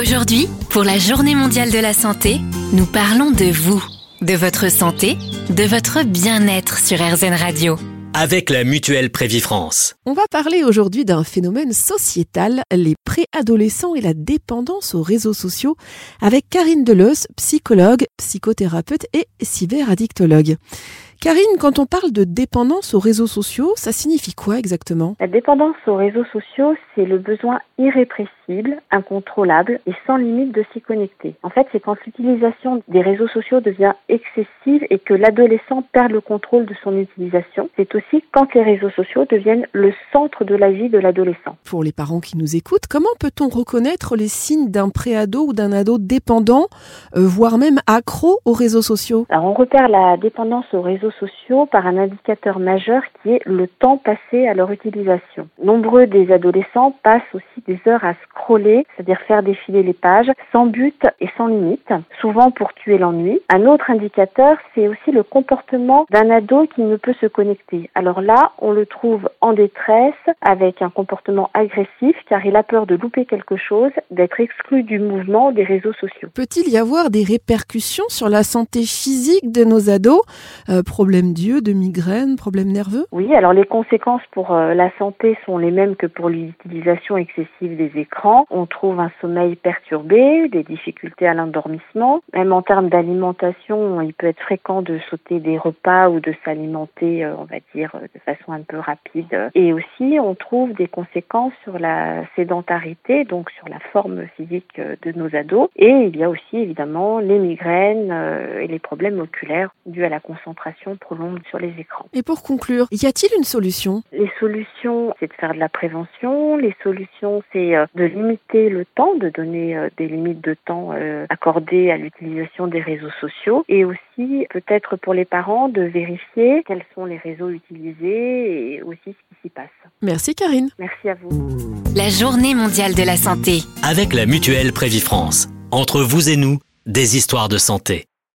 Aujourd'hui, pour la Journée mondiale de la santé, nous parlons de vous, de votre santé, de votre bien-être sur RZN Radio. Avec la mutuelle Prévifrance. On va parler aujourd'hui d'un phénomène sociétal, les préadolescents et la dépendance aux réseaux sociaux, avec Karine Deleuze, psychologue, psychothérapeute et cyberaddictologue. Karine, quand on parle de dépendance aux réseaux sociaux, ça signifie quoi exactement? La dépendance aux réseaux sociaux, c'est le besoin irrépressible, incontrôlable et sans limite de s'y connecter. En fait, c'est quand l'utilisation des réseaux sociaux devient excessive et que l'adolescent perd le contrôle de son utilisation. C'est aussi quand les réseaux sociaux deviennent le centre de la vie de l'adolescent. Pour les parents qui nous écoutent, comment peut-on reconnaître les signes d'un préado ou d'un ado dépendant, euh, voire même accro aux réseaux sociaux? Alors, on repère la dépendance aux réseaux sociaux par un indicateur majeur qui est le temps passé à leur utilisation. Nombreux des adolescents passent aussi des heures à scroller, c'est-à-dire faire défiler les pages, sans but et sans limite, souvent pour tuer l'ennui. Un autre indicateur, c'est aussi le comportement d'un ado qui ne peut se connecter. Alors là, on le trouve en détresse, avec un comportement agressif, car il a peur de louper quelque chose, d'être exclu du mouvement des réseaux sociaux. Peut-il y avoir des répercussions sur la santé physique de nos ados? Euh, Problèmes d'yeux, de migraines, problèmes nerveux? Oui, alors les conséquences pour euh, la santé sont les mêmes que pour l'utilisation excessive des écrans. On trouve un sommeil perturbé, des difficultés à l'endormissement. Même en termes d'alimentation, il peut être fréquent de sauter des repas ou de s'alimenter, euh, on va dire, de façon un peu rapide. Et aussi, on trouve des conséquences sur la sédentarité, donc sur la forme physique euh, de nos ados. Et il y a aussi évidemment les migraines et les problèmes oculaires dus à la concentration trop longue sur les écrans. Et pour conclure, y a-t-il une solution? Les solutions, c'est de faire de la prévention. Les solutions, c'est euh, de limiter le temps, de donner euh, des limites de temps euh, accordées à l'utilisation des réseaux sociaux. Et aussi, peut-être pour les parents, de vérifier quels sont les réseaux utilisés et aussi ce qui s'y passe. Merci Karine. Merci à vous. La Journée mondiale de la santé. Avec la mutuelle Prévifrance. Entre vous et nous, des histoires de santé.